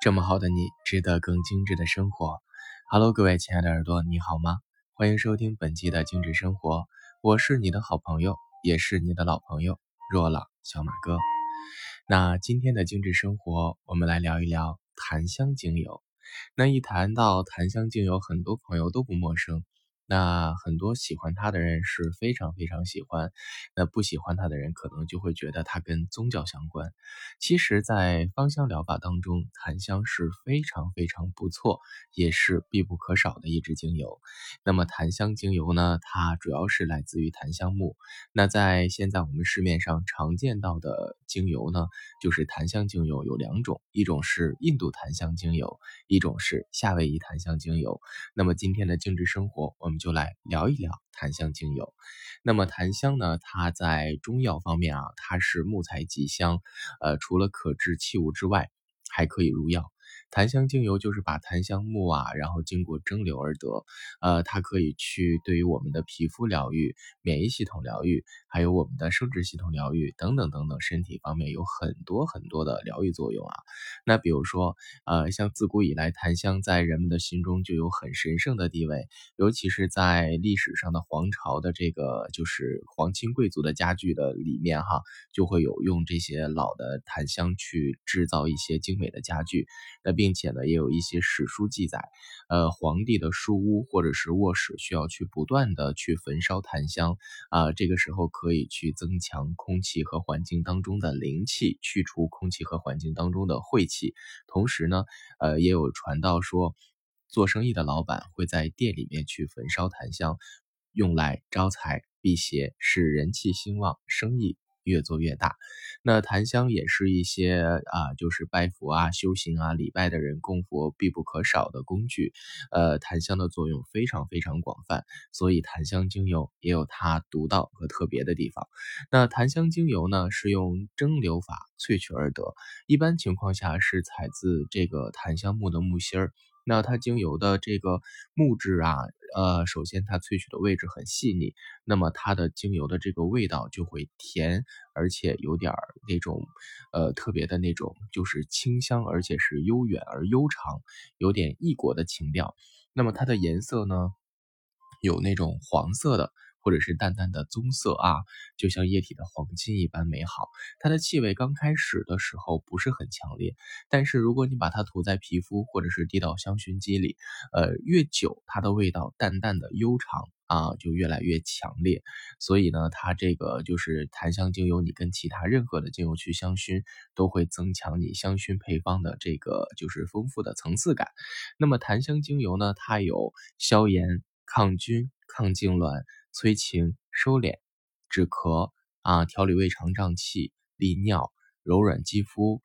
这么好的你，值得更精致的生活。Hello，各位亲爱的耳朵，你好吗？欢迎收听本期的精致生活，我是你的好朋友，也是你的老朋友若朗小马哥。那今天的精致生活，我们来聊一聊檀香精油。那一谈到檀香精油，很多朋友都不陌生。那很多喜欢它的人是非常非常喜欢，那不喜欢它的人可能就会觉得它跟宗教相关。其实，在芳香疗法当中，檀香是非常非常不错，也是必不可少的一支精油。那么，檀香精油呢，它主要是来自于檀香木。那在现在我们市面上常见到的精油呢，就是檀香精油有两种，一种是印度檀香精油，一种是夏威夷檀香精油。那么今天的精致生活，我们。就来聊一聊檀香精油。那么檀香呢？它在中药方面啊，它是木材极香，呃，除了可制器物之外，还可以入药。檀香精油就是把檀香木啊，然后经过蒸馏而得，呃，它可以去对于我们的皮肤疗愈、免疫系统疗愈，还有我们的生殖系统疗愈等等等等，身体方面有很多很多的疗愈作用啊。那比如说，呃，像自古以来，檀香在人们的心中就有很神圣的地位，尤其是在历史上的皇朝的这个就是皇亲贵族的家具的里面哈，就会有用这些老的檀香去制造一些精美的家具。那并且呢，也有一些史书记载，呃，皇帝的书屋或者是卧室需要去不断的去焚烧檀香啊，这个时候可以去增强空气和环境当中的灵气，去除空气和环境当中的晦气。同时呢，呃，也有传道说，做生意的老板会在店里面去焚烧檀香，用来招财辟邪，使人气兴旺，生意。越做越大，那檀香也是一些啊，就是拜佛啊、修行啊、礼拜的人供佛必不可少的工具。呃，檀香的作用非常非常广泛，所以檀香精油也有它独到和特别的地方。那檀香精油呢，是用蒸馏法萃取而得，一般情况下是采自这个檀香木的木芯儿。那它精油的这个木质啊，呃，首先它萃取的位置很细腻，那么它的精油的这个味道就会甜，而且有点儿那种，呃，特别的那种，就是清香，而且是悠远而悠长，有点异国的情调。那么它的颜色呢，有那种黄色的。或者是淡淡的棕色啊，就像液体的黄金一般美好。它的气味刚开始的时候不是很强烈，但是如果你把它涂在皮肤或者是滴到香薰机里，呃，越久它的味道淡淡的悠长啊，就越来越强烈。所以呢，它这个就是檀香精油，你跟其他任何的精油去香薰，都会增强你香薰配方的这个就是丰富的层次感。那么檀香精油呢，它有消炎、抗菌、抗痉挛。催情、收敛、止咳啊，调理胃肠胀气、利尿、柔软肌肤、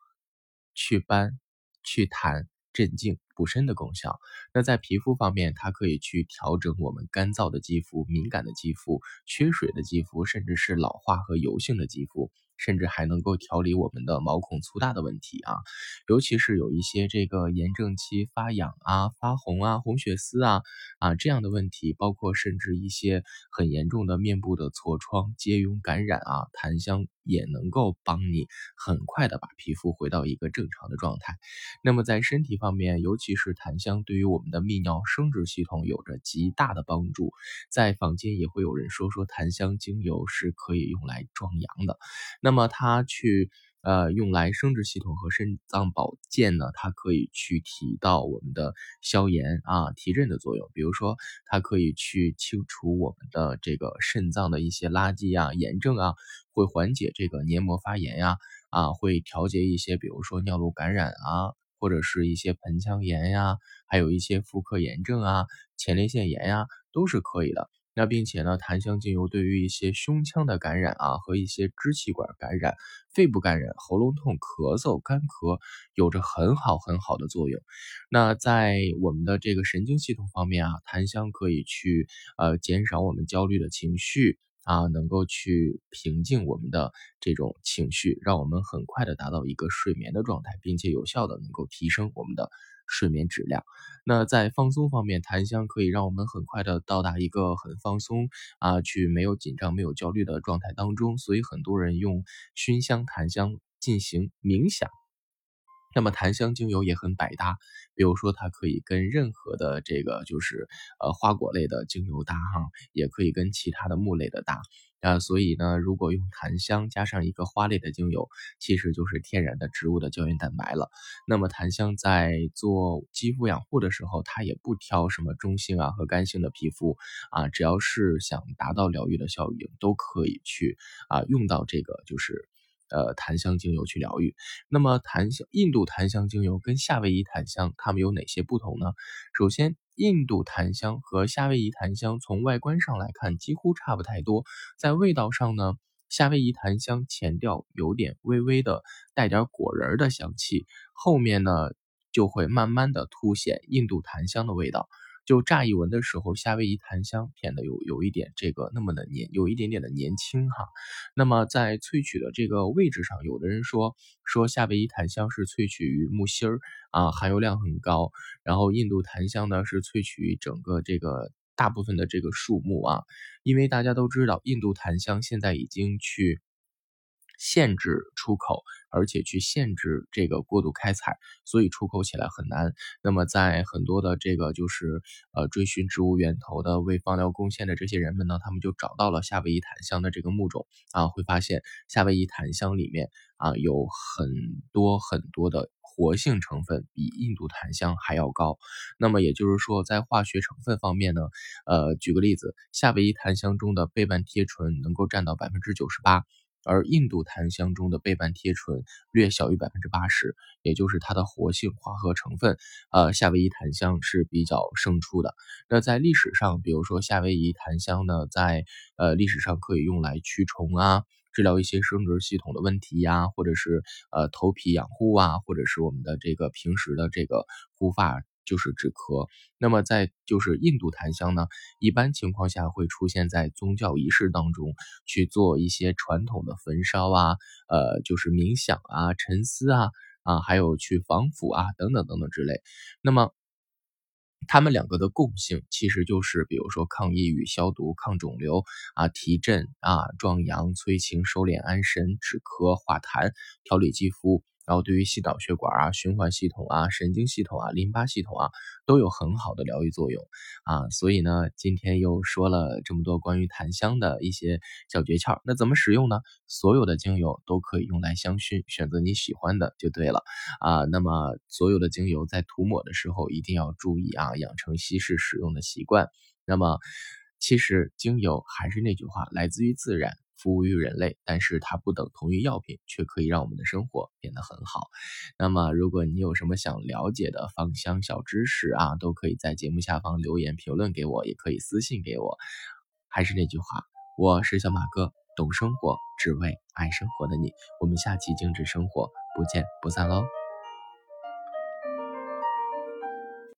祛斑、祛痰、镇静。补身的功效。那在皮肤方面，它可以去调整我们干燥的肌肤、敏感的肌肤、缺水的肌肤，甚至是老化和油性的肌肤，甚至还能够调理我们的毛孔粗大的问题啊。尤其是有一些这个炎症期发痒啊、发红啊、红血丝啊啊这样的问题，包括甚至一些很严重的面部的痤疮、疖痈感染啊，檀香也能够帮你很快的把皮肤回到一个正常的状态。那么在身体方面，尤其是檀香对于我们的泌尿生殖系统有着极大的帮助，在坊间也会有人说说檀香精油是可以用来壮阳的。那么它去呃用来生殖系统和肾脏保健呢，它可以去提到我们的消炎啊提振的作用。比如说它可以去清除我们的这个肾脏的一些垃圾啊炎症啊，会缓解这个黏膜发炎呀啊，会调节一些比如说尿路感染啊。或者是一些盆腔炎呀，还有一些妇科炎症啊、前列腺炎呀，都是可以的。那并且呢，檀香精油对于一些胸腔的感染啊，和一些支气管感染、肺部感染、喉咙痛、咳嗽、干咳，有着很好很好的作用。那在我们的这个神经系统方面啊，檀香可以去呃减少我们焦虑的情绪。啊，能够去平静我们的这种情绪，让我们很快的达到一个睡眠的状态，并且有效的能够提升我们的睡眠质量。那在放松方面，檀香可以让我们很快的到达一个很放松啊，去没有紧张、没有焦虑的状态当中。所以很多人用熏香檀香进行冥想。那么檀香精油也很百搭，比如说它可以跟任何的这个就是呃花果类的精油搭哈，也可以跟其他的木类的搭啊。所以呢，如果用檀香加上一个花类的精油，其实就是天然的植物的胶原蛋白了。那么檀香在做肌肤养护的时候，它也不挑什么中性啊和干性的皮肤啊，只要是想达到疗愈的效应，都可以去啊用到这个就是。呃，檀香精油去疗愈。那么，檀香印度檀香精油跟夏威夷檀香它们有哪些不同呢？首先，印度檀香和夏威夷檀香从外观上来看几乎差不太多。在味道上呢，夏威夷檀香前调有点微微的带点果仁的香气，后面呢就会慢慢的凸显印度檀香的味道。就乍一闻的时候，夏威夷檀香偏的有有一点这个那么的年，有一点点的年轻哈。那么在萃取的这个位置上，有的人说说夏威夷檀香是萃取于木芯儿啊，含油量很高。然后印度檀香呢是萃取于整个这个大部分的这个树木啊，因为大家都知道，印度檀香现在已经去。限制出口，而且去限制这个过度开采，所以出口起来很难。那么在很多的这个就是呃追寻植物源头的为放疗贡献的这些人们呢，他们就找到了夏威夷檀香的这个木种啊，会发现夏威夷檀香里面啊有很多很多的活性成分，比印度檀香还要高。那么也就是说，在化学成分方面呢，呃，举个例子，夏威夷檀香中的倍半萜醇能够占到百分之九十八。而印度檀香中的倍半萜醇略小于百分之八十，也就是它的活性化合成分，呃，夏威夷檀香是比较胜出的。那在历史上，比如说夏威夷檀香呢，在呃历史上可以用来驱虫啊，治疗一些生殖系统的问题呀，或者是呃头皮养护啊，或者是我们的这个平时的这个护发。就是止咳，那么在就是印度檀香呢，一般情况下会出现在宗教仪式当中去做一些传统的焚烧啊，呃，就是冥想啊、沉思啊，啊，还有去防腐啊等等等等之类。那么，它们两个的共性其实就是，比如说抗抑郁、消毒、抗肿瘤啊、提振啊、壮阳、催情、收敛、安神、止咳、化痰、调理肌肤。然后对于心脑血管啊、循环系统啊、神经系统啊、淋巴系统啊，都有很好的疗愈作用啊。所以呢，今天又说了这么多关于檀香的一些小诀窍。那怎么使用呢？所有的精油都可以用来香薰，选择你喜欢的就对了啊。那么所有的精油在涂抹的时候一定要注意啊，养成稀释使用的习惯。那么其实精油还是那句话，来自于自然。服务于人类，但是它不等同于药品，却可以让我们的生活变得很好。那么，如果你有什么想了解的芳香小知识啊，都可以在节目下方留言评论给我，也可以私信给我。还是那句话，我是小马哥，懂生活，只为爱生活的你。我们下期精致生活不见不散喽。